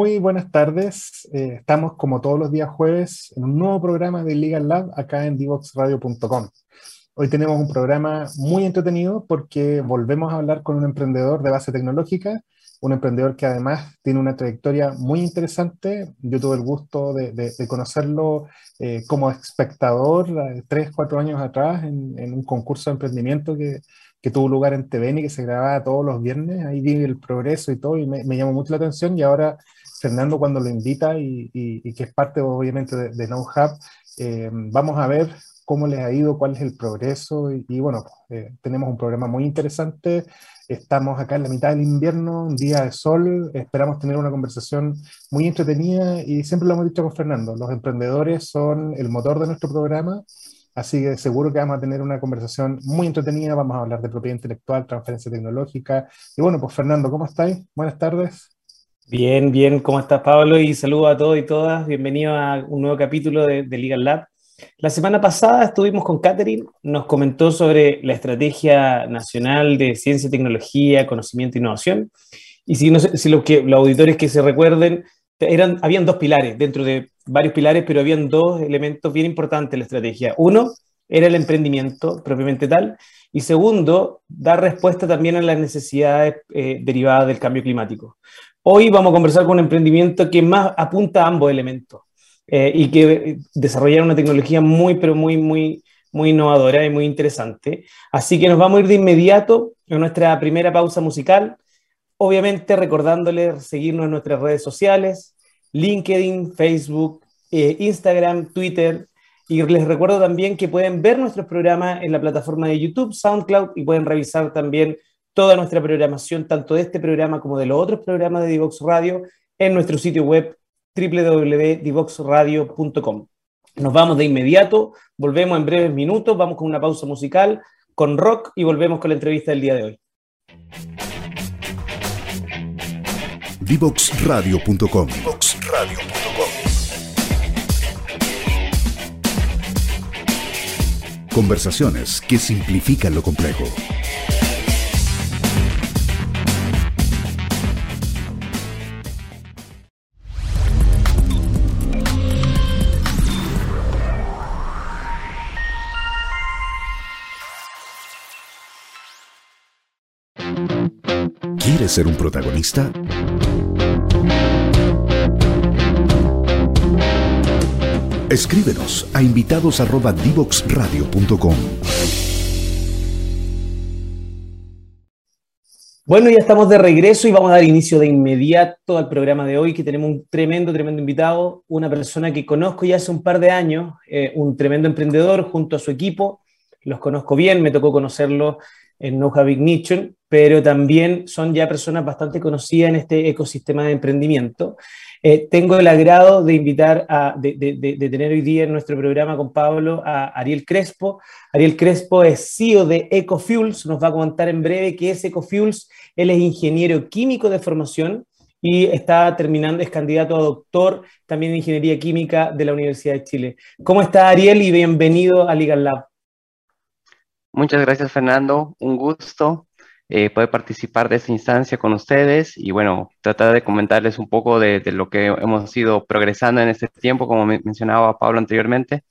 muy buenas tardes. Eh, estamos como todos los días jueves en un nuevo programa de Legal Lab acá en divoxradio.com. Hoy tenemos un programa muy entretenido porque volvemos a hablar con un emprendedor de base tecnológica, un emprendedor que además tiene una trayectoria muy interesante. Yo tuve el gusto de, conocerlo eh, como espectador eh, tres, cuatro años atrás en, en un concurso de emprendimiento que, que tuvo lugar en TVN y que se grababa todos los viernes. Ahí vi el progreso y todo y me, llamó mucho la atención. Y ahora Fernando cuando lo invita y, que es parte obviamente de, de No Hub, eh, vamos a ver cómo les ha ido, cuál es el progreso. Y, bueno, eh, tenemos un programa muy interesante. Estamos acá en la mitad del invierno, un día de sol. Esperamos tener una conversación muy entretenida y siempre lo hemos dicho con Fernando, los emprendedores son el motor de nuestro programa Así que seguro que vamos a tener una conversación muy entretenida, vamos a hablar de propiedad intelectual, transferencia tecnológica. Y bueno, pues Fernando, ¿cómo estáis? Buenas tardes. Bien, bien, ¿cómo estás Pablo? Y saludo a todos y todas. Bienvenido a un nuevo capítulo de, Legal Lab. La semana pasada estuvimos con Catherine, nos comentó sobre la Estrategia Nacional de Ciencia, Tecnología, Conocimiento e Innovación. Y si, no sé, si los, que, los auditores que se recuerden, eran, habían dos pilares dentro de varios pilares, pero habían dos elementos bien importantes en la estrategia. Uno era el emprendimiento propiamente tal, y segundo, dar respuesta también a las necesidades eh, derivadas del cambio climático. Hoy vamos a conversar con un emprendimiento que más apunta a ambos elementos eh, y que desarrollar una tecnología muy, pero muy, muy, muy innovadora y muy interesante. Así que nos vamos a ir de inmediato a nuestra primera pausa musical. Obviamente recordándoles seguirnos en nuestras redes sociales, LinkedIn, Facebook, eh, Instagram, Twitter. Y les recuerdo también que pueden ver nuestros programas en la plataforma de YouTube, SoundCloud, y pueden revisar también toda nuestra programación, tanto de este programa como de los otros programas de Divox Radio, en nuestro sitio web www.divoxradio.com. Nos vamos de inmediato, volvemos en breves minutos, vamos con una pausa musical, con rock y volvemos con la entrevista del día de hoy. Divoxradio.com Conversaciones que simplifican lo complejo. ¿Quieres ser un protagonista? Escríbenos a invitados@divoxradio.com. Bueno, ya estamos de regreso y vamos a dar inicio de inmediato al programa de hoy, que tenemos un tremendo, tremendo invitado, una persona que conozco ya hace un par de años, eh, un tremendo emprendedor junto a su equipo. Los conozco bien, me tocó conocerlo en Noja Big Ignition, pero también son ya personas bastante conocidas en este ecosistema de emprendimiento. Eh, tengo el agrado de invitar, de, tener hoy día en nuestro programa con Pablo a Ariel Crespo. Ariel Crespo es CEO de Ecofuels, nos va a contar en breve qué es Ecofuels. Él es ingeniero químico de formación y está terminando, es candidato a doctor también en ingeniería química de la Universidad de Chile. ¿Cómo está Ariel y bienvenido a Legal Lab? Muchas gracias Fernando, un gusto eh, poder participar de esta instancia con ustedes y bueno, tratar de comentarles un poco de, lo que hemos ido progresando en este tiempo, como mencionaba Pablo anteriormente,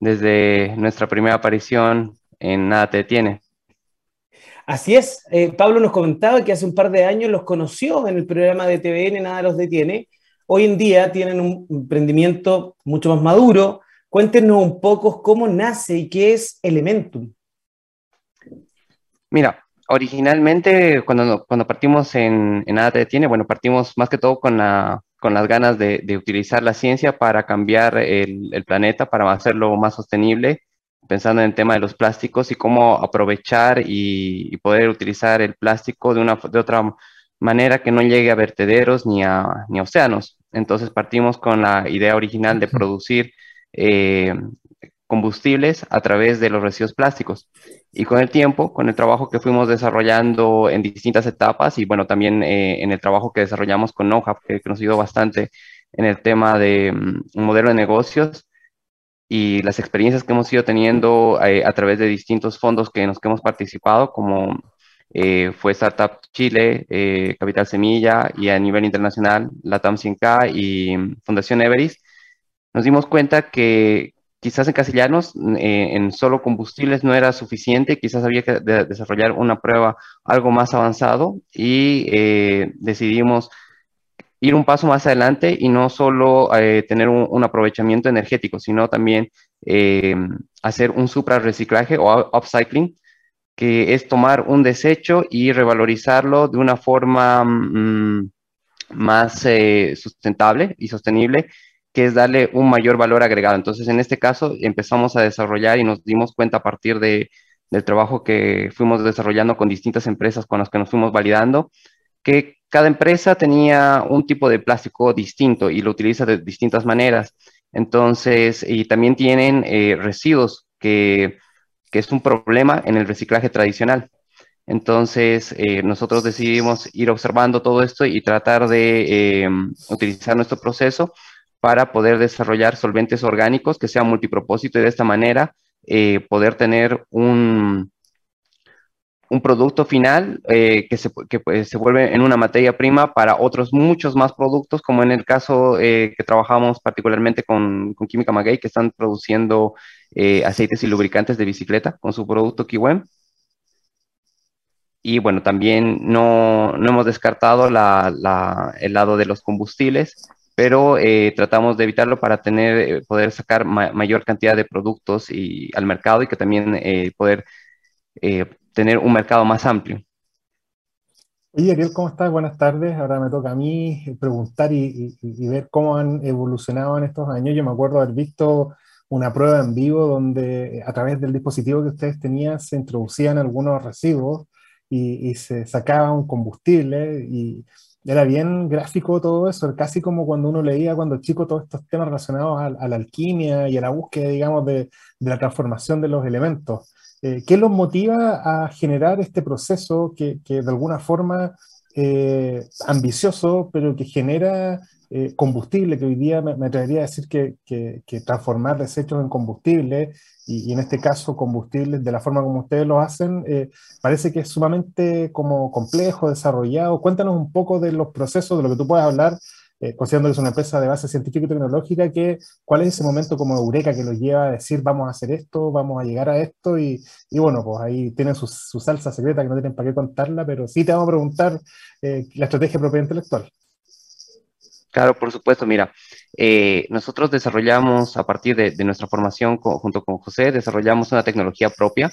desde nuestra primera aparición en Nada Te Detiene. Así es, eh, Pablo nos comentaba que hace un par de años los conoció en el programa de TVN Nada los detiene. Hoy en día tienen un emprendimiento mucho más maduro. Cuéntenos un poco cómo nace y qué es Elementum. Mira, originalmente, cuando, cuando partimos en, en Nada Te Detiene, bueno, partimos más que todo con, la, con las ganas de, de, utilizar la ciencia para cambiar el, el, planeta, para hacerlo más sostenible, pensando en el tema de los plásticos y cómo aprovechar y, y poder utilizar el plástico de, una, de otra manera que no llegue a vertederos ni a, ni a océanos. Entonces partimos con la idea original de producir eh, combustibles a través de los residuos plásticos. Y con el tiempo, con el trabajo que fuimos desarrollando en distintas etapas y bueno, también eh, en el trabajo que desarrollamos con NoHub, que, nos ayudó bastante en el tema de mm, un modelo de negocios y las experiencias que hemos ido teniendo eh, a través de distintos fondos que, en los que hemos participado, como eh, fue Startup Chile, eh, Capital Semilla y a nivel internacional, la TAM 100K y Fundación Everest, nos dimos cuenta que quizás en Castellanos en solo combustibles no era suficiente, quizás había que desarrollar una prueba algo más avanzado y decidimos ir un paso más adelante y no solo tener un, aprovechamiento energético, sino también hacer un supra reciclaje o upcycling que es tomar un desecho y revalorizarlo de una forma mm, más eh, sustentable y sostenible, que es darle un mayor valor agregado. Entonces, en este caso, empezamos a desarrollar y nos dimos cuenta a partir de, del trabajo que fuimos desarrollando con distintas empresas con las que nos fuimos validando, que cada empresa tenía un tipo de plástico distinto y lo utiliza de distintas maneras. Entonces, y también tienen eh, residuos que que es un problema en el reciclaje tradicional. Entonces, eh, nosotros decidimos ir observando todo esto y tratar de eh, utilizar nuestro proceso para poder desarrollar solventes orgánicos que sean multipropósito y de esta manera eh, poder tener un, un producto final que, se, que pues, se, vuelve en una materia prima para otros muchos más productos, como en el caso que trabajamos particularmente con, con Química Maguey, que están produciendo eh, aceites y lubricantes de bicicleta con su producto Kiwem. Y bueno, también no, no hemos descartado la, el lado de los combustibles, pero eh, tratamos de evitarlo para tener, eh, poder sacar mayor cantidad de productos y, al mercado y que también poder tener un mercado más amplio. Oye, Ariel, ¿cómo estás? Buenas tardes. Ahora me toca a mí preguntar y, y, ver cómo han evolucionado en estos años. Yo me acuerdo haber visto una prueba en vivo donde a través del dispositivo que ustedes tenían se introducían algunos residuos y, se sacaba un combustible y era bien gráfico todo eso, casi como cuando uno leía cuando chico todos estos temas relacionados a, la alquimia y a la búsqueda, digamos, de, la transformación de los elementos. Eh, ¿Qué los motiva a generar este proceso que, de alguna forma eh, ambicioso, pero que genera eh, combustible, que hoy día me, atrevería a decir que, transformar desechos en combustible, y, en este caso combustibles de la forma como ustedes lo hacen, eh, parece que es sumamente como complejo, desarrollado. Cuéntanos un poco de los procesos, de lo que tú puedes hablar, eh, considerando que es una empresa de base científica y tecnológica, que, ¿cuál es ese momento como eureka que los lleva a decir vamos a hacer esto, vamos a llegar a esto? Y, bueno, pues ahí tienen su, salsa secreta que no tienen para qué contarla, pero sí te vamos a preguntar la estrategia propiedad intelectual. Claro, por supuesto. Mira, eh, nosotros desarrollamos a partir de, nuestra formación junto con José, desarrollamos una tecnología propia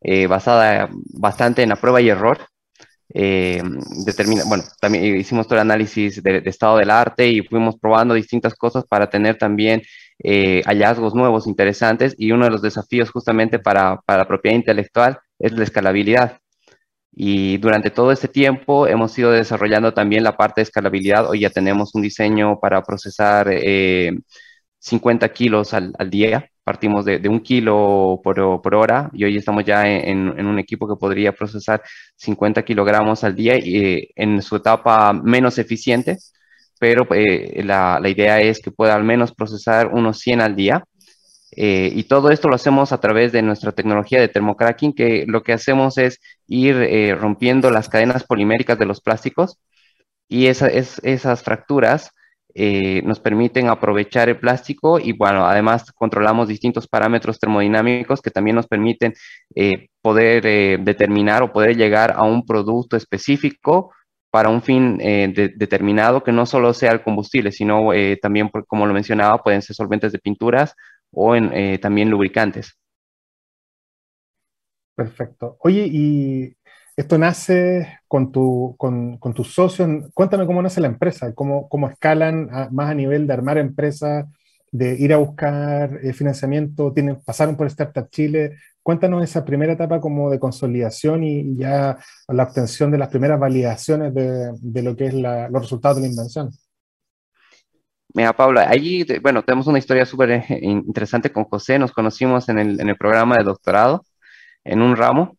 eh, basada bastante en la prueba y error. Eh, determina, bueno, también hicimos todo el análisis de, estado del arte y fuimos probando distintas cosas para tener también hallazgos nuevos, interesantes. Y uno de los desafíos justamente para, para la propiedad intelectual es la escalabilidad. Y durante todo este tiempo hemos ido desarrollando también la parte de escalabilidad. Hoy ya tenemos un diseño para procesar 50 eh, kilos al, día. Partimos de, un kilo por, por, hora y hoy estamos ya en, en, un equipo que podría procesar 50 kilogramos al día y, eh, en su etapa menos eficiente, pero eh, la, la, idea es que pueda al menos procesar unos 100 al día eh, y todo esto lo hacemos a través de nuestra tecnología de termocracking, que lo que hacemos es ir eh, rompiendo las cadenas poliméricas de los plásticos y esas fracturas eh, nos permiten aprovechar el plástico y bueno, además controlamos distintos parámetros termodinámicos que también nos permiten poder determinar o poder llegar a un producto específico para un fin determinado que no solo sea el combustible, sino también, como lo mencionaba, pueden ser solventes de pinturas o en, eh, también lubricantes. Perfecto. Oye, y esto nace con, tu, con, con tus socios. Cuéntame cómo nace la empresa, cómo, cómo escalan más a nivel de armar empresas, de ir a buscar eh, financiamiento, tienen, pasaron por Startup Chile. Cuéntanos esa primera etapa como de consolidación y ya la obtención de las primeras validaciones de, de lo que es los resultados de la invención. Mira, Pablo, allí, bueno, tenemos una historia súper eh, interesante con José. Nos conocimos en el, en el, programa de doctorado, en un ramo,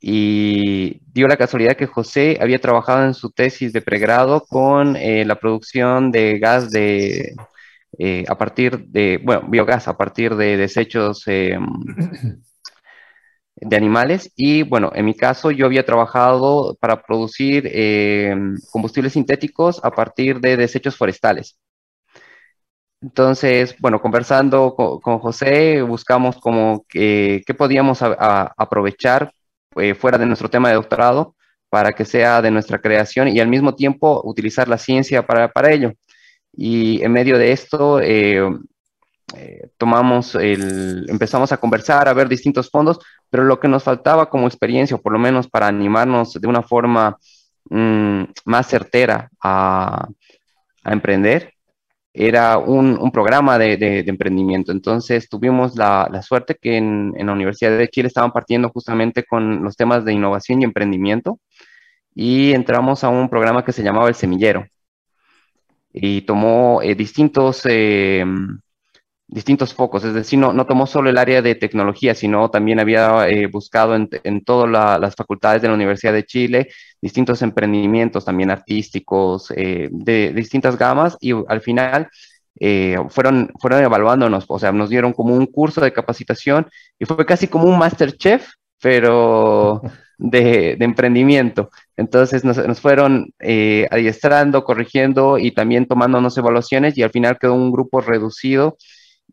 y dio la casualidad que José había trabajado en su tesis de pregrado con eh, la producción de gas de, eh, a partir de, bueno, biogás a partir de desechos de animales y bueno, en mi caso yo había trabajado para producir eh, combustibles sintéticos a partir de desechos forestales. Entonces, bueno, conversando con, José, buscamos como que, qué podíamos aprovechar eh, fuera de nuestro tema de doctorado para que sea de nuestra creación y al mismo tiempo utilizar la ciencia para, para ello. Y en medio de esto, eh, eh, tomamos el, empezamos a conversar, a ver distintos fondos, pero lo que nos faltaba como experiencia, o por lo menos para animarnos de una forma mm, más certera a, a emprender, era un, un programa de, de, emprendimiento. Entonces tuvimos la, la suerte que en, en, la Universidad de Chile estaban partiendo justamente con los temas de innovación y emprendimiento y entramos a un programa que se llamaba El Semillero y tomó eh, distintos eh, distintos focos, es decir, no, no tomó solo el área de tecnología, sino también había eh, buscado en, en todas las facultades de la Universidad de Chile distintos emprendimientos también artísticos eh, de, distintas gamas y al final eh, fueron, fueron evaluándonos, o sea, nos dieron como un curso de capacitación y fue casi como un Masterchef, pero de, de emprendimiento. Entonces nos, nos fueron adiestrando, corrigiendo y también tomándonos evaluaciones y al final quedó un grupo reducido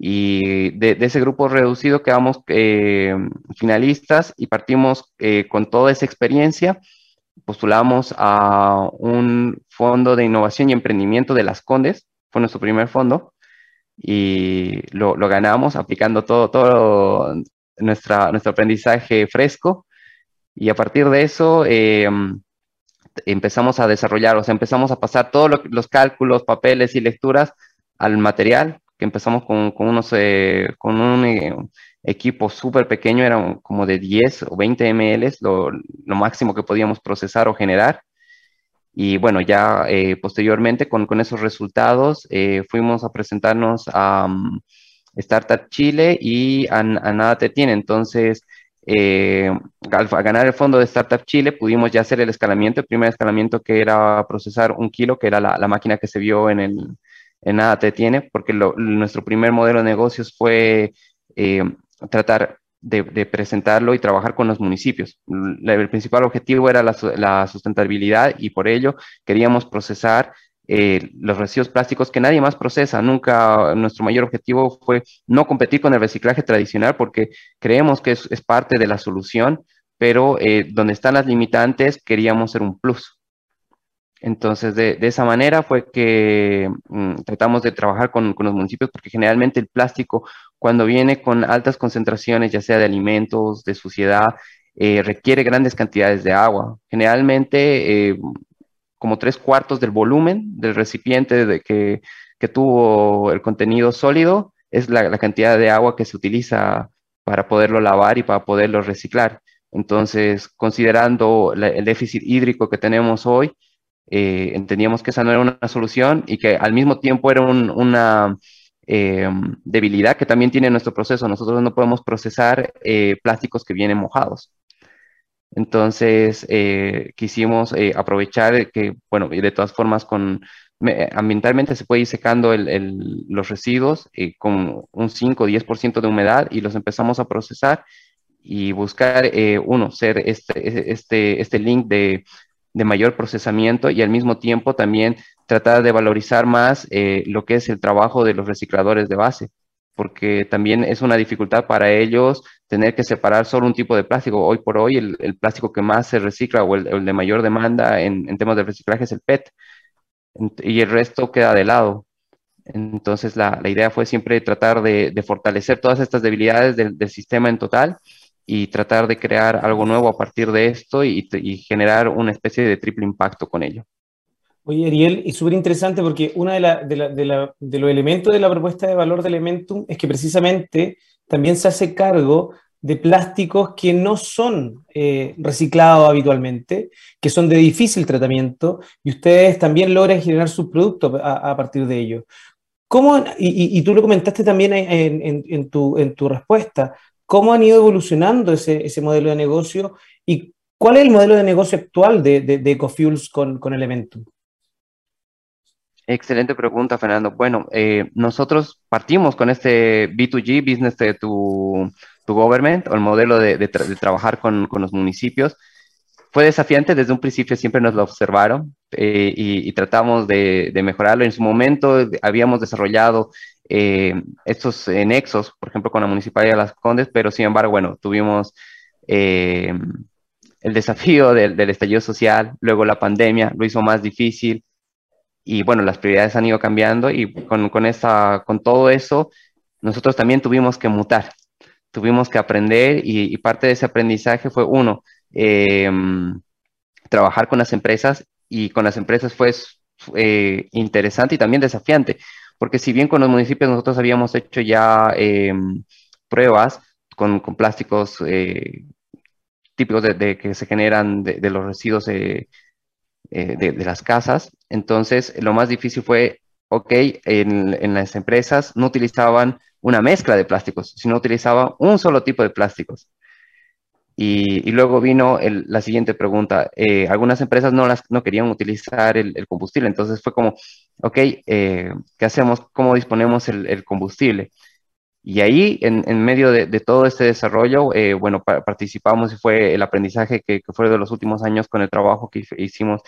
y de, ese grupo reducido quedamos eh, finalistas y partimos eh, con toda esa experiencia. Postulamos a un fondo de innovación y emprendimiento de las Condes, fue nuestro primer fondo, y lo, lo ganamos aplicando todo, todo nuestra, nuestro aprendizaje fresco. Y a partir de eso eh, empezamos a desarrollar, o sea, empezamos a pasar todos los cálculos, papeles y lecturas al material que empezamos con, con unos, eh, con un eh, equipo súper pequeño, era como de 10 o 20 ml, lo, lo, máximo que podíamos procesar o generar. Y bueno, ya eh, posteriormente con, con, esos resultados fuimos a presentarnos a um, Startup Chile y a, a, Nada Te Tiene. Entonces, al ganar el fondo de Startup Chile pudimos ya hacer el escalamiento, el primer escalamiento que era procesar un kilo, que era la, la máquina que se vio en el, en nada te tiene, porque nuestro primer modelo de negocios fue eh, tratar de, presentarlo y trabajar con los municipios. el principal objetivo era la, sustentabilidad y por ello queríamos procesar eh, los residuos plásticos que nadie más procesa. Nunca nuestro mayor objetivo fue no competir con el reciclaje tradicional porque creemos que es, parte de la solución, pero eh, donde están las limitantes queríamos ser un plus. Entonces, de, esa manera fue que mm, tratamos de trabajar con, los municipios, porque generalmente el plástico, cuando viene con altas concentraciones, ya sea de alimentos, de suciedad, eh, requiere grandes cantidades de agua. Generalmente, eh, como tres cuartos del volumen del recipiente de que, tuvo el contenido sólido, es la, cantidad de agua que se utiliza para poderlo lavar y para poderlo reciclar. Entonces, considerando el déficit hídrico que tenemos hoy, eh, entendíamos que esa no era una solución y que al mismo tiempo era una eh, debilidad que también tiene nuestro proceso. Nosotros no podemos procesar eh, plásticos que vienen mojados. Entonces, quisimos aprovechar que, bueno, y de todas formas, con, ambientalmente se puede ir secando el, el, los residuos con un 5 o 10% de humedad y los empezamos a procesar y buscar, uno, ser este, este, este link de de mayor procesamiento y al mismo tiempo también tratar de valorizar más eh, lo que es el trabajo de los recicladores de base, porque también es una dificultad para ellos tener que separar solo un tipo de plástico. Hoy por hoy el, plástico que más se recicla o el, de mayor demanda en, temas de reciclaje es el PET y el resto queda de lado. Entonces la, idea fue siempre tratar de, fortalecer todas estas debilidades del sistema en total y tratar de crear algo nuevo a partir de esto y, generar una especie de triple impacto con ello. Oye, Ariel, y súper interesante porque uno de, de, de, los elementos de la propuesta de valor de Elementum es que precisamente también se hace cargo de plásticos que no son eh, reciclados habitualmente, que son de difícil tratamiento, y ustedes también logran generar subproductos a, a partir de ello. ¿Cómo, y, tú lo comentaste también en tu respuesta, cómo han ido evolucionando ese, ese, modelo de negocio y cuál es el modelo de negocio actual de, de, Ecofuels con, con Elementum. Excelente pregunta, Fernando. Bueno, eh, nosotros partimos con este B2G, Business to, to government o el modelo de, trabajar con, los municipios. Fue desafiante, desde un principio siempre nos lo observaron eh, y, tratamos de, mejorarlo. En su momento habíamos desarrollado eh, estos nexos, por ejemplo, con la Municipalidad de Las Condes, pero sin embargo, bueno, tuvimos eh, el desafío del, estallido social, luego la pandemia lo hizo más difícil y bueno, las prioridades han ido cambiando y con, con, esta, con todo eso nosotros también tuvimos que mutar, tuvimos que aprender y, parte de ese aprendizaje fue uno, em, trabajar con las empresas y con las empresas fue eh, interesante y también desafiante, porque si bien con los municipios nosotros habíamos hecho ya em, pruebas con, plásticos eh, típicos de, que se generan de, los residuos eh, de, las casas, entonces lo más difícil fue, ok, en, en las empresas no utilizaban una mezcla de plásticos, sino utilizaba un solo tipo de plásticos. Y, luego vino la siguiente pregunta. Eh, algunas empresas no, las, no querían utilizar el, combustible, entonces fue como, ok, eh, ¿qué hacemos? ¿Cómo disponemos el, combustible? Y ahí, en, medio de, todo este desarrollo, eh, bueno, participamos y fue el aprendizaje que, fue de los últimos años con el trabajo que hicimos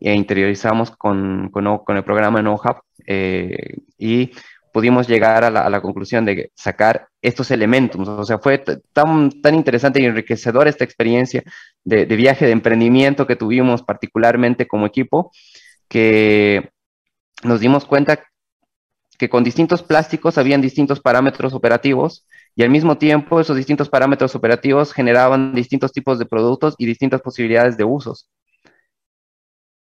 e interiorizamos con, con, con el programa NoHub. y pudimos llegar a la, conclusión de sacar estos elementos. O sea, fue tan, tan interesante y enriquecedora esta experiencia de, viaje de emprendimiento que tuvimos particularmente como equipo, que nos dimos cuenta que con distintos plásticos habían distintos parámetros operativos y al mismo tiempo esos distintos parámetros operativos generaban distintos tipos de productos y distintas posibilidades de usos.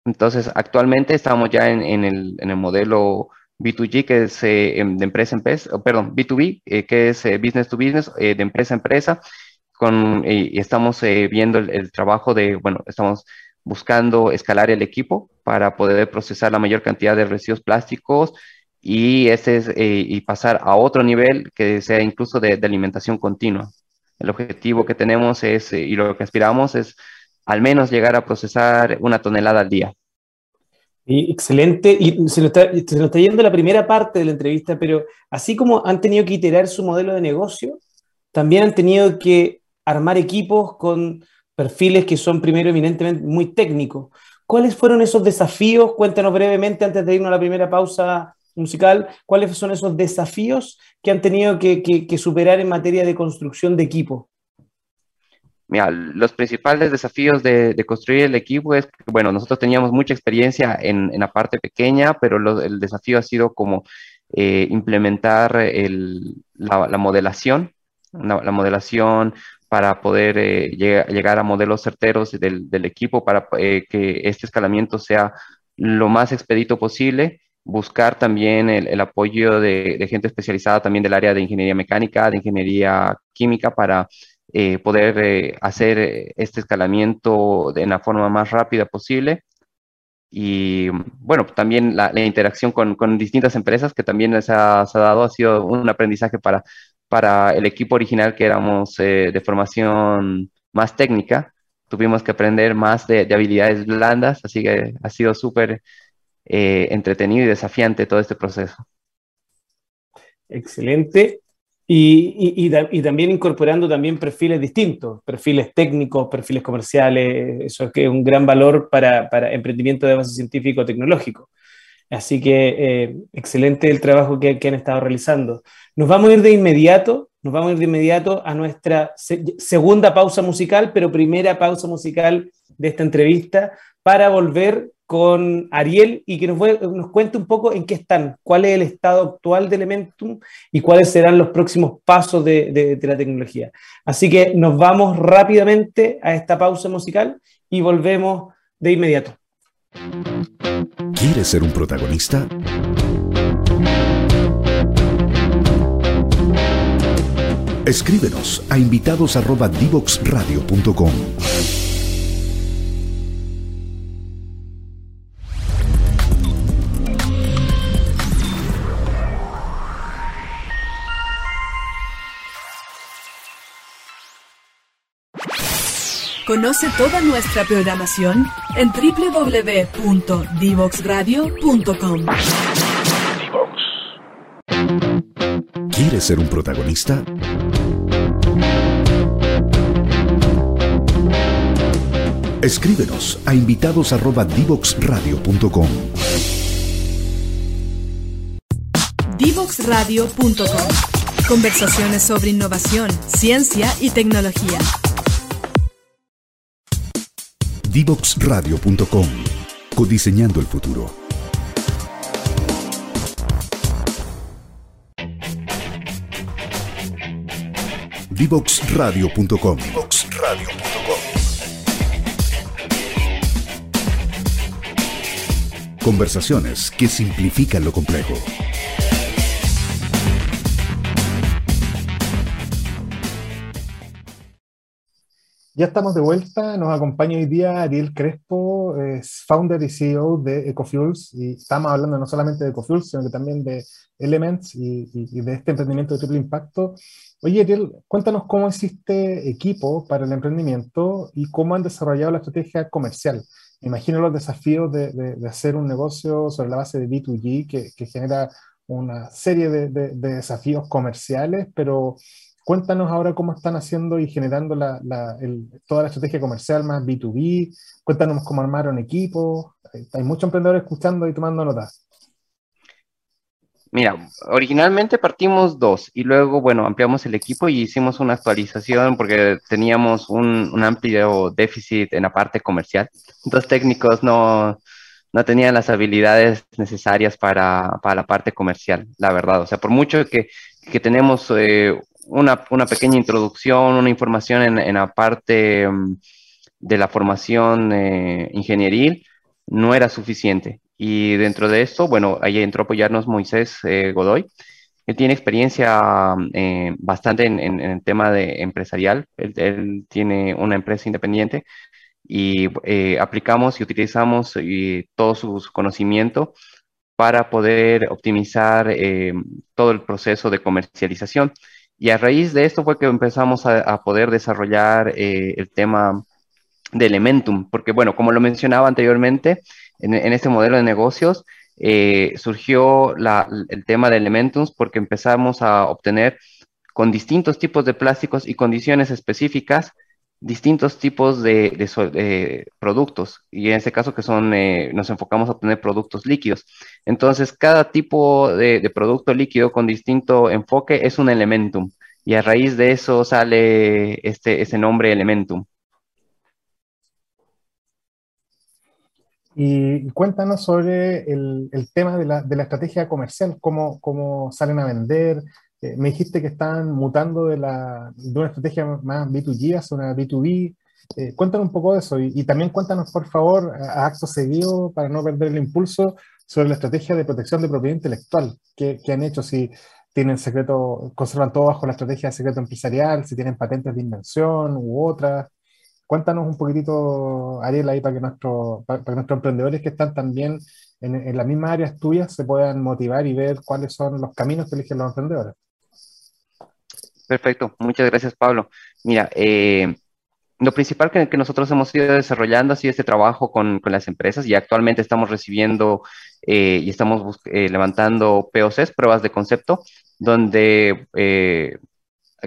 Entonces, actualmente estamos ya en, el, en el modelo B2G, que es eh, em, de empresa a empresa, perdón, B2B, eh, que es eh, business to business, de empresa a empresa, con, y estamos viendo el, trabajo de, bueno, estamos buscando escalar el equipo para poder procesar la mayor cantidad de residuos plásticos y, ese es, y pasar a otro nivel que sea incluso de, de, alimentación continua. El objetivo que tenemos es, y lo que aspiramos es al menos llegar a procesar una tonelada al día excelente. Y se nos, está, yendo la primera parte de la entrevista, pero así como han tenido que iterar su modelo de negocio, también han tenido que armar equipos con perfiles que son primero eminentemente muy técnicos. ¿Cuáles fueron esos desafíos? Cuéntanos brevemente antes de irnos a la primera pausa musical, ¿cuáles son esos desafíos que han tenido que, que superar en materia de construcción de equipo? Mira, los principales desafíos de, construir el equipo es que, bueno, nosotros teníamos mucha experiencia en, la parte pequeña, pero el desafío ha sido como eh, implementar la, modelación, la, modelación para poder eh, llegar a modelos certeros del, equipo, para eh, que este escalamiento sea lo más expedito posible buscar también el, apoyo de, de, gente especializada también del área de ingeniería mecánica, de ingeniería química para eh, poder eh, hacer eh, este escalamiento de la forma más rápida posible. Y bueno, también la, interacción con, con, distintas empresas que también se ha, dado ha sido un aprendizaje para, para el equipo original que éramos de formación más técnica. Tuvimos que aprender más de, de habilidades blandas, así que ha sido súper entretenido y desafiante todo este proceso. Excelente. Y, también incorporando también perfiles distintos, perfiles técnicos, perfiles comerciales, eso es que es un gran valor para, emprendimiento de base científico-tecnológico. Así que eh, excelente el trabajo que, han estado realizando. Nos vamos a ir de inmediato, nos vamos a ir de inmediato a nuestra segunda pausa musical, pero primera pausa musical de esta entrevista para volver con Ariel y que nos, cuente un poco en qué están, cuál es el estado actual de Elementum y cuáles serán los próximos pasos de, la tecnología. Así que nos vamos rápidamente a esta pausa musical y volvemos de inmediato. ¿Quieres ser un protagonista? Escríbenos a invitados@divoxradio.com. Conoce toda nuestra programación en www.divoxradio.com. ¿Quieres ser un protagonista? Escríbenos a invitados@divoxradio.com. Divoxradio.com. Conversaciones sobre innovación, ciencia y tecnología. Divoxradio.com. Codiseñando el futuro. Divoxradio.com. Conversaciones que simplifican lo complejo. Ya estamos de vuelta, nos acompaña hoy día Ariel Crespo, es founder y CEO de Ecofuels, y estamos hablando no solamente de Ecofuels, sino que también de Elements y, y- y de este emprendimiento de triple impacto. Oye, Ariel, cuéntanos cómo hiciste equipo para el emprendimiento y cómo han desarrollado la estrategia comercial. Me imagino los desafíos de, de- de hacer un negocio sobre la base de B2G que, que genera una serie de- de desafíos comerciales, pero Cuéntanos ahora cómo están haciendo y generando la, la- el- toda la estrategia comercial más B2B. Cuéntanos cómo armaron equipos. Hay, muchos emprendedores escuchando y tomando notas. Mira, originalmente partimos dos y luego, bueno, ampliamos el equipo y hicimos una actualización porque teníamos un, un amplio déficit en la parte comercial. Los técnicos no, no tenían las habilidades necesarias para, para la parte comercial, la verdad. O sea, por mucho que, que tenemos eh, una, una pequeña introducción, una información en, en la parte mm, de la formación eh, ingenieril, no era suficiente. Y dentro de esto, bueno, ahí entró a apoyarnos Moisés eh, Godoy. Él tiene experiencia eh, bastante en, en- el tema de empresarial. Él, tiene una empresa independiente y eh, aplicamos y utilizamos todo su, conocimiento para poder optimizar todo el proceso de comercialización. Y a raíz de esto fue que empezamos a, poder desarrollar eh, el tema de Elementum, porque bueno, como lo mencionaba anteriormente, en, este modelo de negocios eh, surgió la- el tema de Elementums porque empezamos a obtener con distintos tipos de plásticos y condiciones específicas distintos tipos de, productos y en este caso que son, eh, nos enfocamos a obtener productos líquidos. Entonces, cada tipo de, producto líquido con distinto enfoque es un Elementum y a raíz de eso sale este, ese nombre Elementum. Y cuéntanos sobre el, tema de la estrategia comercial, cómo, cómo salen a vender. Eh, me dijiste que están mutando de, la, de una estrategia más B2G hacia una B2B. Eh, cuéntanos un poco de eso y, también cuéntanos, por favor, a, a acto seguido, para no perder el impulso, sobre la estrategia de protección de propiedad intelectual que, que han hecho, si tienen secreto, conservan todo bajo la estrategia de secreto empresarial, si tienen patentes de invención u otras. Cuéntanos un poquitito, Ariel, ahí para que, nuestro, para, para nuestros emprendedores que están también en, en las mismas áreas tuyas se puedan motivar y ver cuáles son los caminos que eligen los emprendedores. Perfecto, muchas gracias Pablo. Mira, eh, lo principal que, nosotros hemos ido desarrollando ha sido este trabajo con, con las empresas y actualmente estamos recibiendo eh, y estamos eh, levantando POCs, pruebas de concepto, donde eh,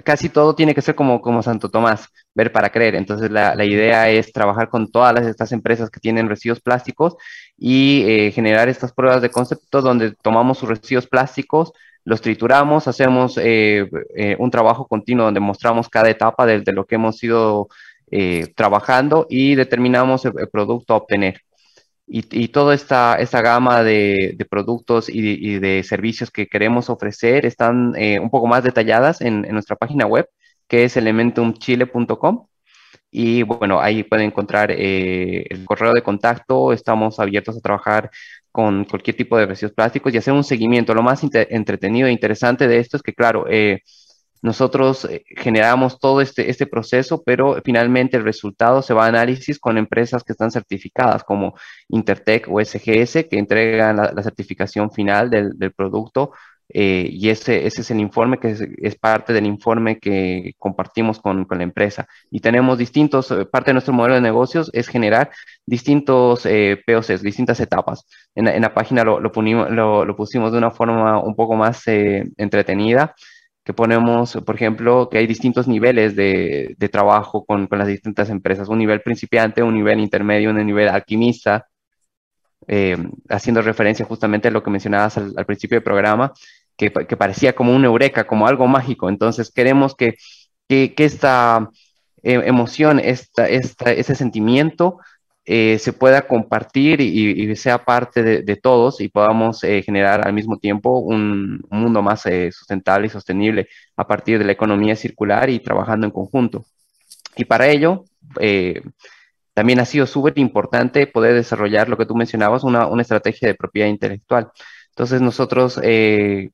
casi todo tiene que ser como, como Santo Tomás, ver para creer. Entonces la, la idea es trabajar con todas las- estas empresas que tienen residuos plásticos y eh, generar estas pruebas de concepto donde tomamos sus residuos plásticos, los trituramos, hacemos eh, eh, un trabajo continuo donde mostramos cada etapa de, de lo que hemos ido eh, trabajando y determinamos el, el producto a obtener. Y, y toda esta, esta gama de, de productos y de, servicios que queremos ofrecer están eh, un poco más detalladas en, nuestra página web, que es elementumchile.com. Y bueno, ahí pueden encontrar eh, el correo de contacto. Estamos abiertos a trabajar con cualquier tipo de residuos plásticos y hacer un seguimiento. Lo más entretenido e interesante de esto es que, claro, eh, nosotros eh, generamos todo este, este proceso, pero finalmente el resultado se va a análisis con empresas que están certificadas como Intertech o SGS, que entregan la, la certificación final del, del producto. eh, y ese, ese es el informe que es, es parte del informe que compartimos con, con la empresa. Y tenemos distintos, eh, parte de nuestro modelo de negocios es generar distintos eh, POCs, distintas etapas. En, en la página lo, lo, punimos- lo, lo pusimos de una forma un poco más eh, entretenida que ponemos, por ejemplo, que hay distintos niveles de, de trabajo con, con, las distintas empresas, un nivel principiante, un nivel intermedio, un nivel alquimista, eh, haciendo referencia justamente a lo que mencionabas al, al principio del programa, que, que, parecía como un eureka, como algo mágico. Entonces queremos que, que, que esta eh, emoción, esta, esta, ese sentimiento eh, se pueda compartir y, sea parte de, todos y podamos eh, generar al mismo tiempo un, un mundo más eh, sustentable y sostenible a partir de la economía circular y trabajando en conjunto. Y para ello, también ha sido súper importante poder desarrollar lo que tú mencionabas, una, una estrategia de propiedad intelectual. Entonces nosotros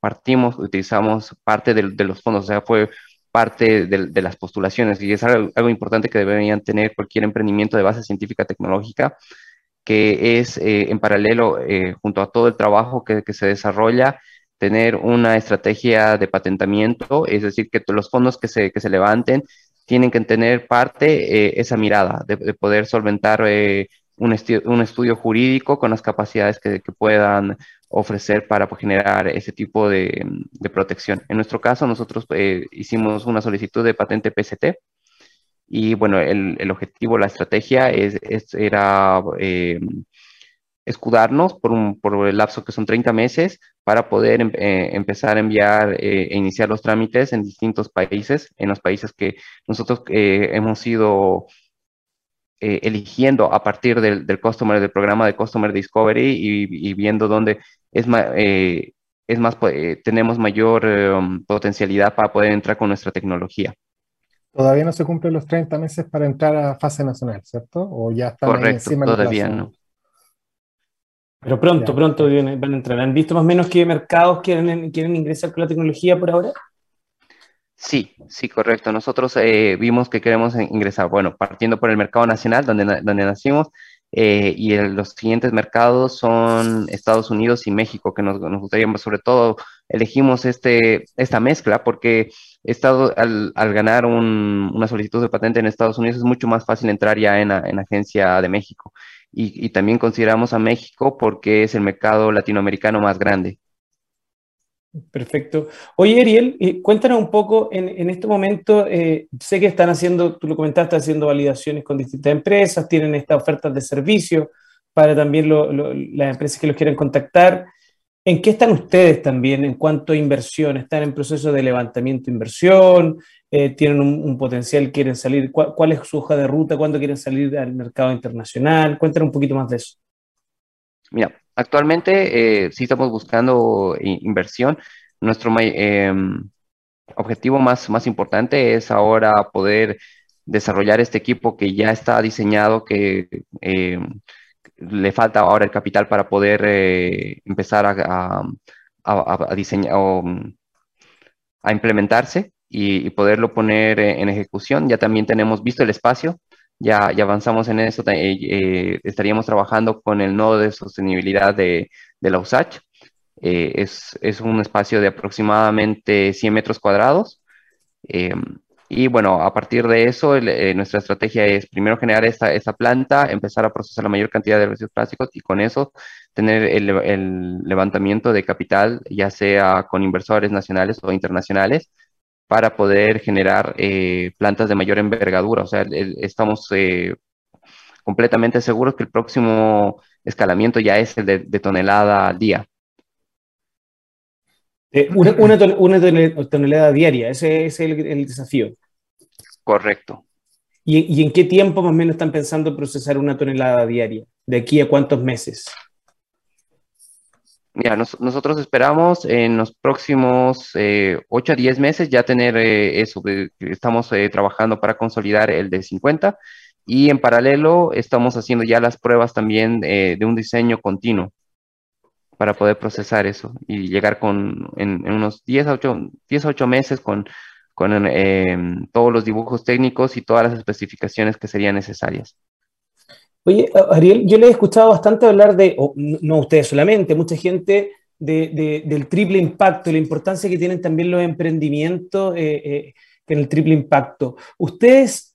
partimos, utilizamos parte de, de, los fondos, o sea, fue parte de, de, las postulaciones y es algo, importante que deberían tener cualquier emprendimiento de base científica tecnológica, que es eh, en paralelo, eh, junto a todo el trabajo que, se desarrolla, tener una estrategia de patentamiento, es decir, que los fondos que se, que se levanten tienen que tener parte eh, esa mirada de, de, poder solventar eh, un, estu un, estudio jurídico con las capacidades que puedan ofrecer para pues, generar ese tipo de, de, protección. En nuestro caso, nosotros eh, hicimos una solicitud de patente PCT y bueno, el, el objetivo, la estrategia es, es era eh, escudarnos por, un, por el lapso que son 30 meses para poder em, eh, empezar a enviar eh, e iniciar los trámites en distintos países, en los países que nosotros eh, hemos ido eh, eligiendo a partir del, del, customer, del programa de Customer Discovery y, y viendo dónde es, eh, es más, eh, tenemos mayor um, potencialidad para poder entrar con nuestra tecnología. Todavía no se cumplen los 30 meses para entrar a fase nacional, ¿cierto? ¿O ya están Correcto, ahí encima todavía no. Pero pronto, ya. pronto van a entrar. ¿Han visto más o menos qué mercados quieren, quieren ingresar con la tecnología por ahora? Sí, sí, correcto. Nosotros eh, vimos que queremos ingresar, bueno, partiendo por el mercado nacional, donde, donde nacimos, eh, y los siguientes mercados son Estados Unidos y México, que nos, nos gustaría, sobre todo, elegimos este, esta mezcla porque Estado, al, al ganar un, una solicitud de patente en Estados Unidos es mucho más fácil entrar ya en, en agencia de México. Y, y, también consideramos a México porque es el mercado latinoamericano más grande. Perfecto. Oye, Ariel, eh, cuéntanos un poco, en, en este momento, eh, sé que están haciendo, tú lo comentaste, haciendo validaciones con distintas empresas, tienen estas ofertas de servicio para también las empresas que los quieren contactar. ¿En qué están ustedes también en cuanto a inversión? ¿Están en proceso de levantamiento de inversión? Eh, ¿Tienen un, un, potencial? ¿Quieren salir? ¿Cuál, ¿Cuál, es su hoja de ruta? ¿Cuándo quieren salir al mercado internacional? Cuéntanos un poquito más de eso. Mira, Actualmente eh, sí estamos buscando inversión. Nuestro eh, objetivo más, más importante es ahora poder desarrollar este equipo que ya está diseñado, que eh, le falta ahora el capital para poder eh, empezar a, a, a diseñar o a implementarse y, y, poderlo poner en ejecución. Ya también tenemos visto el espacio, ya, avanzamos en eso, eh, eh, estaríamos trabajando con el nodo de sostenibilidad de, de la USACH. Eh, es, un espacio de aproximadamente 100 metros cuadrados. Eh, y bueno, a partir de eso, eh, nuestra estrategia es primero generar esta, planta, empezar a procesar la mayor cantidad de residuos plásticos y con eso tener el levantamiento de capital, ya sea con inversores nacionales o internacionales, para poder generar eh, plantas de mayor envergadura. O sea, el, estamos eh, completamente seguros que el próximo escalamiento ya es el de, de tonelada al día. Eh, una, una, ton una, tonelada diaria, ese, ese es el, el, desafío. Correcto. ¿Y, ¿Y, en qué tiempo más o menos están pensando procesar una tonelada diaria? ¿De aquí a cuántos meses? Mira, nos, nosotros esperamos en los próximos eh, 8 a 10 meses ya tener eh, eso. Estamos eh, trabajando para consolidar el de 50 y en paralelo estamos haciendo ya las pruebas también eh, de un diseño continuo para poder procesar eso y llegar con en, unos 10 a 8, 10 a 8 meses con, con em, todos los dibujos técnicos y todas las especificaciones que serían necesarias. Oye, Ariel, yo le he escuchado bastante hablar de, o no ustedes solamente, mucha gente de, de, del triple impacto y la importancia que tienen también los emprendimientos eh, eh, en el triple impacto. ¿Ustedes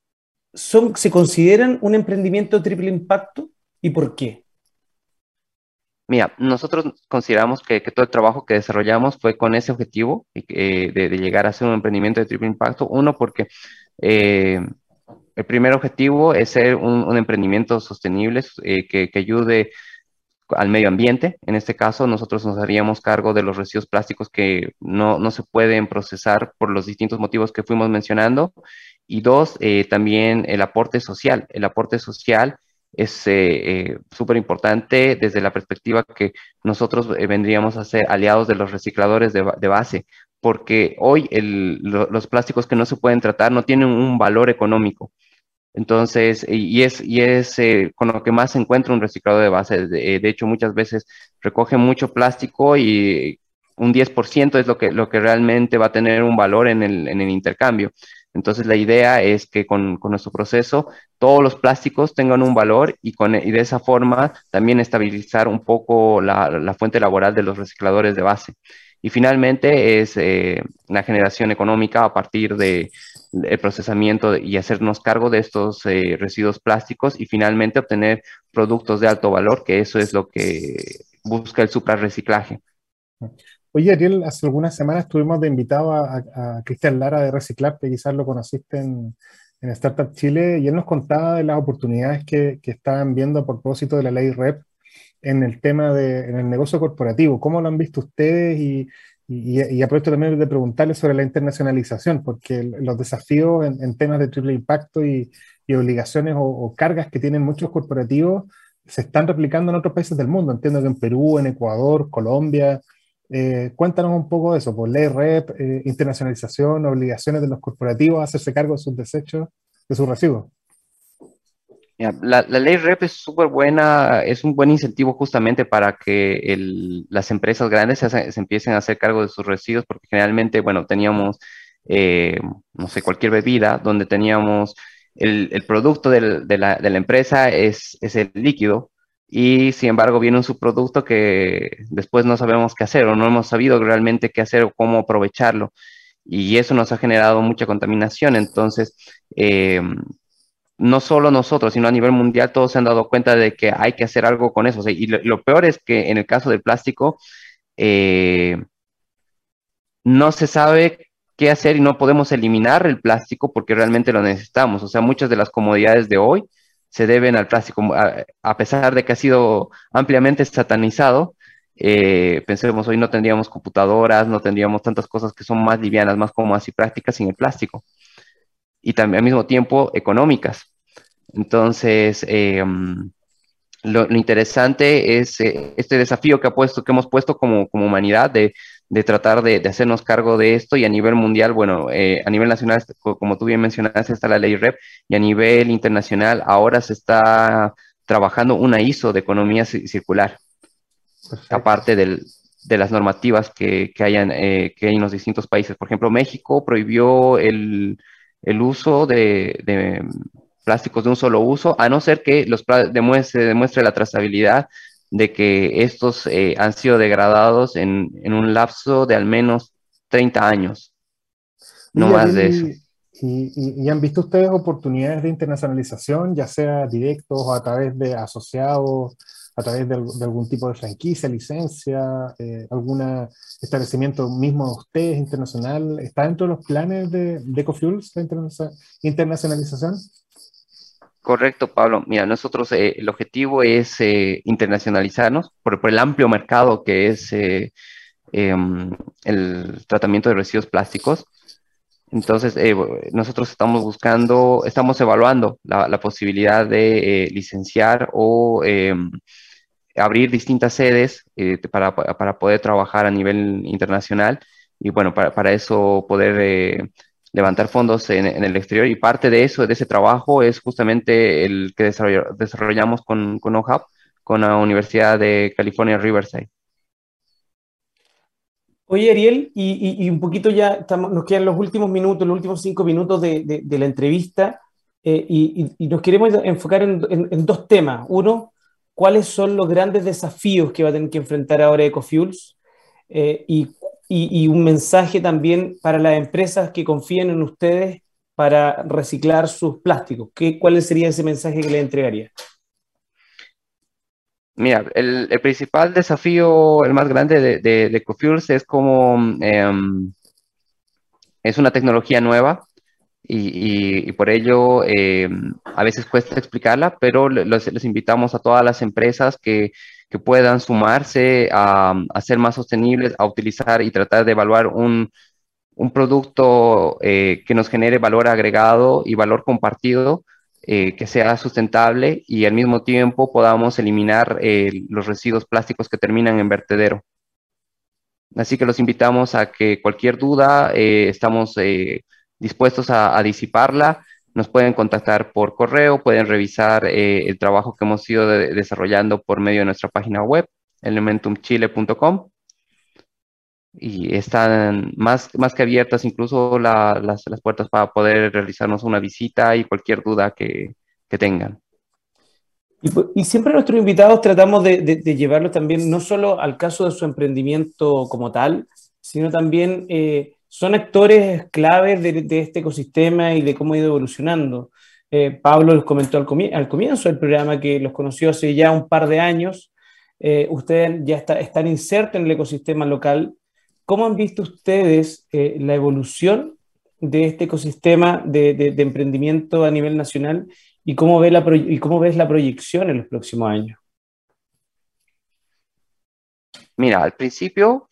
son, se consideran un emprendimiento triple impacto y por qué? Mira, nosotros consideramos que, todo el trabajo que desarrollamos fue con ese objetivo eh, de, llegar a ser un emprendimiento de triple impacto. Uno, porque eh, el primer objetivo es ser un, emprendimiento sostenible eh, que, ayude al medio ambiente. En este caso, nosotros nos haríamos cargo de los residuos plásticos que no, no se pueden procesar por los distintos motivos que fuimos mencionando. Y dos, también el aporte social. El aporte social es eh, eh, súper importante desde la perspectiva que nosotros eh, vendríamos a ser aliados de los recicladores de, base, porque hoy los plásticos que no se pueden tratar no tienen un valor económico. Entonces, y es, y es con lo que más se encuentra un reciclador de base. De, hecho, muchas veces recoge mucho plástico y un 10% es lo que, lo que realmente va a tener un valor en el, en el intercambio. Entonces la idea es que con, nuestro proceso todos los plásticos tengan un valor y, con, y de esa forma también estabilizar un poco la, fuente laboral de los recicladores de base. Y finalmente es eh, la generación económica a partir del de procesamiento y hacernos cargo de estos eh, residuos plásticos y finalmente obtener productos de alto valor, que eso es lo que busca el suprarreciclaje. Oye, Ariel, hace algunas semanas tuvimos de invitado a, Cristian Lara de Reciclar, que quizás lo conociste en, Startup Chile, y él nos contaba de las oportunidades que, estaban viendo a propósito de la ley REP en el tema de en el negocio corporativo. ¿Cómo lo han visto ustedes? Y, y, aprovecho también de preguntarles sobre la internacionalización, porque los desafíos en, temas de triple impacto y, obligaciones o, cargas que tienen muchos corporativos se están replicando en otros países del mundo. Entiendo que en Perú, en Ecuador, Colombia, eh, cuéntanos un poco de eso, por pues, ley REP, eh, internacionalización, obligaciones de los corporativos a hacerse cargo de sus desechos, de sus residuos. La, ley REP es súper buena, es un buen incentivo justamente para que las empresas grandes se, empiecen a hacer cargo de sus residuos, porque generalmente, bueno, teníamos, eh, no sé, cualquier bebida donde teníamos el, producto de, la, de, la, empresa es, es el líquido, y sin embargo viene un subproducto que después no sabemos qué hacer o no hemos sabido realmente qué hacer o cómo aprovecharlo. Y eso nos ha generado mucha contaminación. Entonces, eh, no solo nosotros, sino a nivel mundial, todos se han dado cuenta de que hay que hacer algo con eso. y lo, peor es que en el caso del plástico, eh, no se sabe qué hacer y no podemos eliminar el plástico porque realmente lo necesitamos. O sea, muchas de las comodidades de hoy se deben al plástico, a, pesar de que ha sido ampliamente satanizado. Eh, pensemos, hoy no tendríamos computadoras, no tendríamos tantas cosas que son más livianas, más cómodas y prácticas sin el plástico. Y también al mismo tiempo económicas. Entonces, eh, lo, interesante es eh, este desafío que, ha puesto, que hemos puesto como, como humanidad de de tratar de, hacernos cargo de esto y a nivel mundial, bueno, eh, a nivel nacional, como tú bien mencionaste, está la ley REP y a nivel internacional ahora se está trabajando una ISO de economía circular, aparte de las normativas que, hayan, eh, que hay en los distintos países. Por ejemplo, México prohibió el, uso de, plásticos de un solo uso, a no ser que los demuestre, demuestre la trazabilidad de que estos eh, han sido degradados en, un lapso de al menos 30 años, no más de eso. Y, han visto ustedes oportunidades de internacionalización, ya sea directos o a través de asociados, a través de, algún tipo de franquicia, licencia, eh, algún establecimiento mismo de ustedes internacional? ¿Está dentro de los planes de, de Ecofuels la internacionalización? Correcto, Pablo. Mira, nosotros eh, el objetivo es eh, internacionalizarnos por, el amplio mercado que es eh, em, el tratamiento de residuos plásticos. Entonces, nosotros estamos buscando, estamos evaluando la, posibilidad de licenciar o em, abrir distintas sedes para, para, poder trabajar a nivel internacional y bueno, para, para eso poder levantar fondos en, el exterior y parte de eso, de ese trabajo, es justamente el que desarrollamos con, con OHAP, con la Universidad de California, Riverside. Oye, Ariel, y, un poquito ya estamos, nos quedan los últimos minutos, los últimos cinco minutos de, la entrevista, eh, y, nos queremos enfocar en, dos temas. Uno, ¿cuáles son los grandes desafíos que va a tener que enfrentar ahora Ecofuels? Eh, y y, un mensaje también para las empresas que confíen en ustedes para reciclar sus plásticos. ¿Qué, ¿Cuál sería ese mensaje que le entregaría? Mira, el, principal desafío, el más grande de, de, de Cofuels es como em, es una tecnología nueva y, por ello em, a veces cuesta explicarla, pero les invitamos a todas las empresas que, que puedan sumarse a, a, ser más sostenibles, a utilizar y tratar de evaluar un, un producto eh, que nos genere valor agregado y valor compartido, eh, que sea sustentable y al mismo tiempo podamos eliminar eh, los residuos plásticos que terminan en vertedero. Así que los invitamos a que cualquier duda, estamos dispuestos a, disiparla. Nos pueden contactar por correo, pueden revisar el trabajo que hemos ido desarrollando por medio de nuestra página web, elementumchile.com y están más, más que abiertas incluso las, las, puertas para poder realizarnos una visita y cualquier duda que, que tengan. Y, y, siempre nuestros invitados tratamos de, de, llevarlos también no solo al caso de su emprendimiento como tal, sino también eh, son actores claves de, este ecosistema y de cómo ha ido evolucionando. Eh, Pablo les comentó al, comienzo del programa que los conoció hace ya un par de años. Eh, ustedes ya está, están insertos en el ecosistema local ¿Cómo han visto ustedes eh, la evolución de este ecosistema de, emprendimiento a nivel nacional y cómo, ve la y cómo ves la proyección en los próximos años? Mira, al principio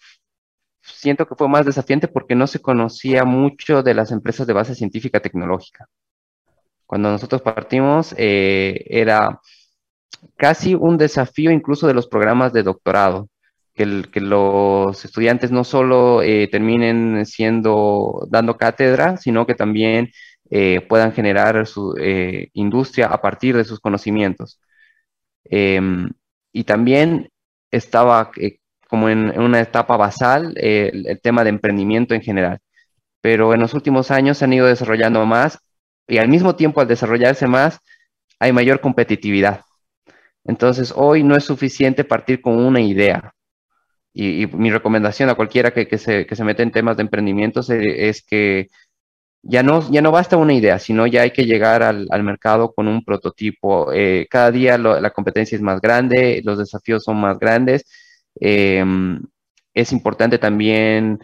siento que fue más desafiante porque no se conocía mucho de las empresas de base científica tecnológica. Cuando nosotros partimos eh, era casi un desafío incluso de los programas de doctorado, que, los estudiantes no solo eh, terminen siendo, dando cátedra, sino que también eh, puedan generar su eh, industria a partir de sus conocimientos. Em, y también estaba como en, una etapa basal el, tema de emprendimiento en general. Pero en los últimos años se han ido desarrollando más y al mismo tiempo al desarrollarse más hay mayor competitividad. Entonces hoy no es suficiente partir con una idea, y, mi recomendación a cualquiera que, que, se, que, se, mete en temas de emprendimiento es que ya no, ya no basta una idea, sino ya hay que llegar al, al mercado con un prototipo. Eh, cada día la competencia es más grande, los desafíos son más grandes. Em, es importante también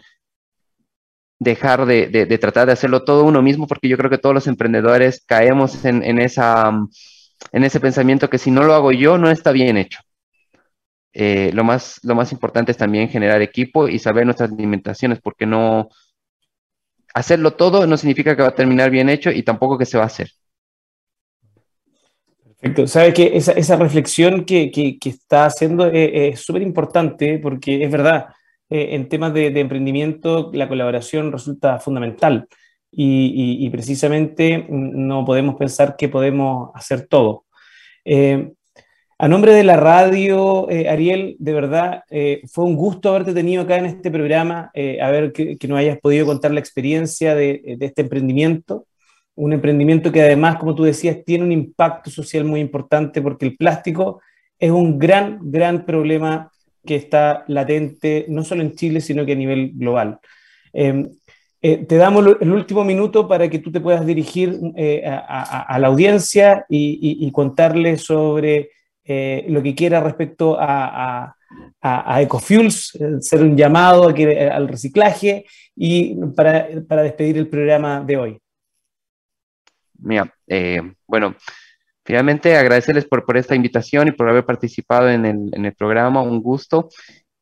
dejar de, tratar de hacerlo todo uno mismo, porque yo creo que todos los emprendedores caemos en ese pensamiento que si no lo hago yo, no está bien hecho. Eh, lo, más, lo más importante es también generar equipo y saber nuestras limitaciones, porque no hacerlo todo no significa que va a terminar bien hecho y tampoco que se va a hacer. Perfecto. Sabe que esa, esa reflexión que, que, que, está haciendo es súper importante porque es verdad, eh, en temas de, de, emprendimiento la colaboración resulta fundamental y, y, precisamente no podemos pensar que podemos hacer todo. Eh, a nombre de la radio, eh, Ariel, de verdad, eh, fue un gusto haberte tenido acá en este programa, eh, a ver que, nos hayas podido contar la experiencia de, este emprendimiento, un emprendimiento que además, como tú decías, tiene un impacto social muy importante porque el plástico es un gran, gran problema que está latente no solo en Chile, sino que a nivel global. Em, te damos el último minuto para que tú te puedas dirigir a, la audiencia y, y contarle sobre eh, lo que quiera respecto a, Ecofuels, eh, ser un llamado eh, al reciclaje y para, despedir el programa de hoy. Mira, bueno, finalmente agradecerles por, por, esta invitación y por haber participado en el, programa, un gusto.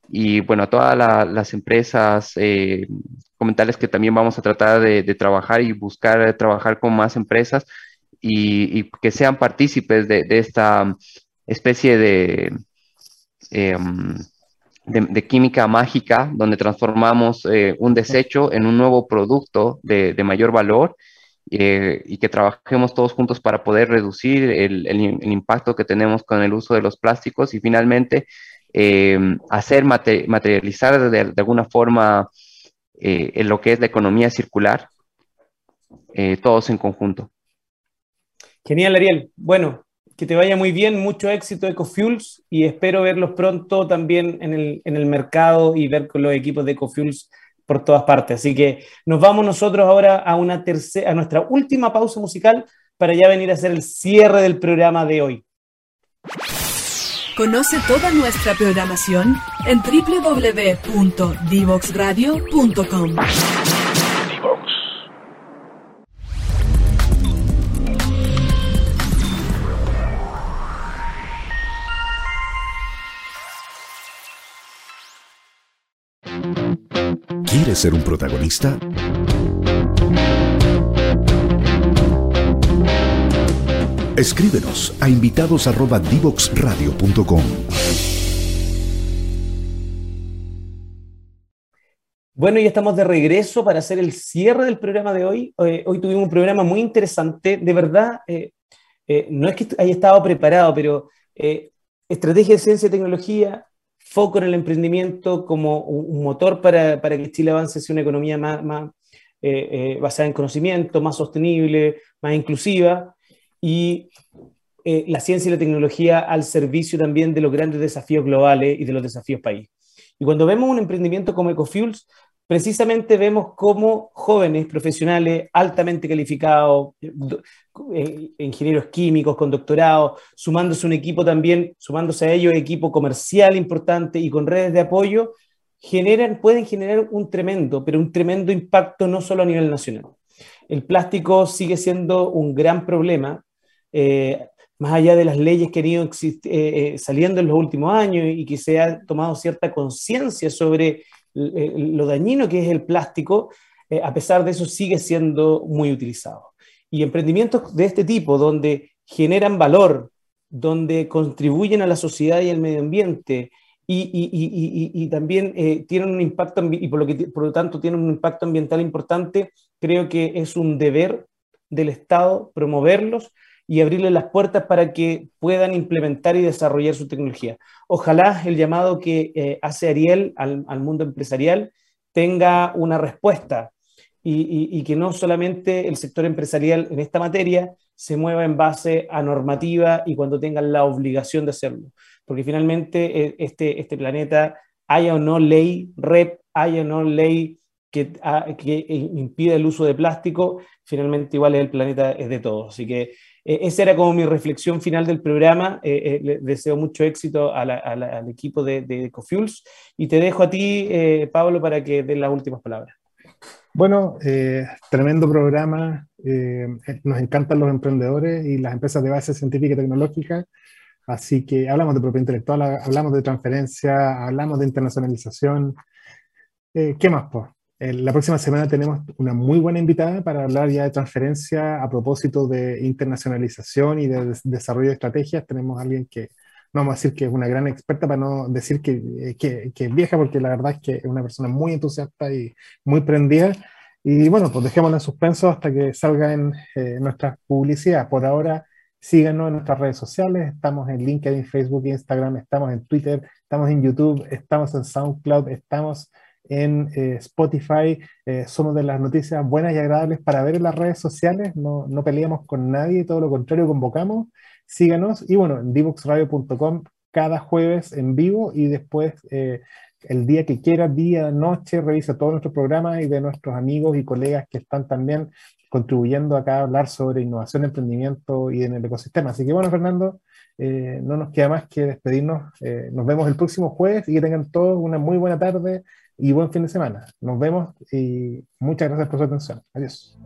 Y bueno, a todas las empresas, comentarles que también vamos a tratar de, trabajar y buscar trabajar con más empresas y, que sean partícipes de, de esta especie em, de, de, química mágica donde transformamos eh, un desecho en un nuevo producto de, mayor valor eh, y que trabajemos todos juntos para poder reducir el, impacto que tenemos con el uso de los plásticos y finalmente em, hacer materializar de, alguna forma eh, en lo que es la economía circular, todos en conjunto. Genial, Ariel. Bueno, que te vaya muy bien, mucho éxito EcoFuels y espero verlos pronto también en el, en el mercado y ver con los equipos de EcoFuels por todas partes. Así que nos vamos nosotros ahora a, una a nuestra última pausa musical para ya venir a hacer el cierre del programa de hoy. Conoce toda nuestra programación en www.divoxradio.com. ¿Quieres ser un protagonista? Escríbenos a invitados@divoxradio.com. Bueno, ya estamos de regreso para hacer el cierre del programa de hoy. Eh, hoy tuvimos un programa muy interesante. De verdad, eh, eh, no es que haya estado preparado, pero estrategia de ciencia y tecnología, foco en el emprendimiento como un motor para, para que Chile avance hacia una economía más, más basada en conocimiento, más sostenible, más inclusiva y eh, la ciencia y la tecnología al servicio también de los grandes desafíos globales y de los desafíos país. Y cuando vemos un emprendimiento como Ecofuels, precisamente vemos cómo jóvenes profesionales altamente calificados, eh, ingenieros químicos con doctorado, sumándose un equipo también, sumándose a ellos equipo comercial importante y con redes de apoyo, generan, pueden generar un tremendo, pero un tremendo impacto no solo a nivel nacional. El plástico sigue siendo un gran problema eh, más allá de las leyes que han ido eh, saliendo en los últimos años y que se ha tomado cierta conciencia sobre lo dañino que es el plástico, a pesar de eso sigue siendo muy utilizado. Y emprendimientos de este tipo, donde generan valor, donde contribuyen a la sociedad y al medio ambiente, y, también tienen un impacto, y por lo, por lo tanto tienen un impacto ambiental importante, creo que es un deber del Estado promoverlos y abrirle las puertas para que puedan implementar y desarrollar su tecnología. Ojalá el llamado que eh, hace Ariel al, mundo empresarial tenga una respuesta y, que no solamente el sector empresarial en esta materia se mueva en base a normativa y cuando tengan la obligación de hacerlo. Porque finalmente eh, este, este planeta, haya o no ley REP, haya o no ley que, ah, que impida el uso de plástico, finalmente igual el planeta es de todos. Así que eh, esa era como mi reflexión final del programa. Eh, eh, deseo mucho éxito al equipo de, de, Ecofuels y te dejo a ti, Pablo, para que den las últimas palabras. Bueno, tremendo programa. nos encantan los emprendedores y las empresas de base científica y tecnológica. Así que hablamos de propiedad intelectual, hablamos de transferencia, hablamos de internacionalización. ¿Qué más? Pues? La próxima semana tenemos una muy buena invitada para hablar ya de transferencia a propósito de internacionalización y de, desarrollo de estrategias. Tenemos a alguien que, no vamos a decir que es una gran experta para no decir que, eh, que, vieja, porque la verdad es que es una persona muy entusiasta y muy prendida. Y bueno, pues dejémosla en suspenso hasta que salga en eh, nuestra publicidad. Por ahora, síganos en nuestras redes sociales. Estamos en LinkedIn, Facebook, Instagram, estamos en Twitter, estamos en YouTube, estamos en SoundCloud, estamos en eh, Spotify. Eh, somos de las noticias buenas y agradables para ver en las redes sociales. No, no peleamos con nadie, todo lo contrario, convocamos. Síganos y bueno, en divoxradio.com cada jueves en vivo y después eh, el día que quiera, día, noche, revisa todos nuestros programas y de nuestros amigos y colegas que están también contribuyendo acá a hablar sobre innovación, emprendimiento y en el ecosistema. Así que bueno, Fernando, no nos queda más que despedirnos. nos vemos el próximo jueves y que tengan todos una muy buena tarde y buen fin de semana. Nos vemos y muchas gracias por su atención. Adiós.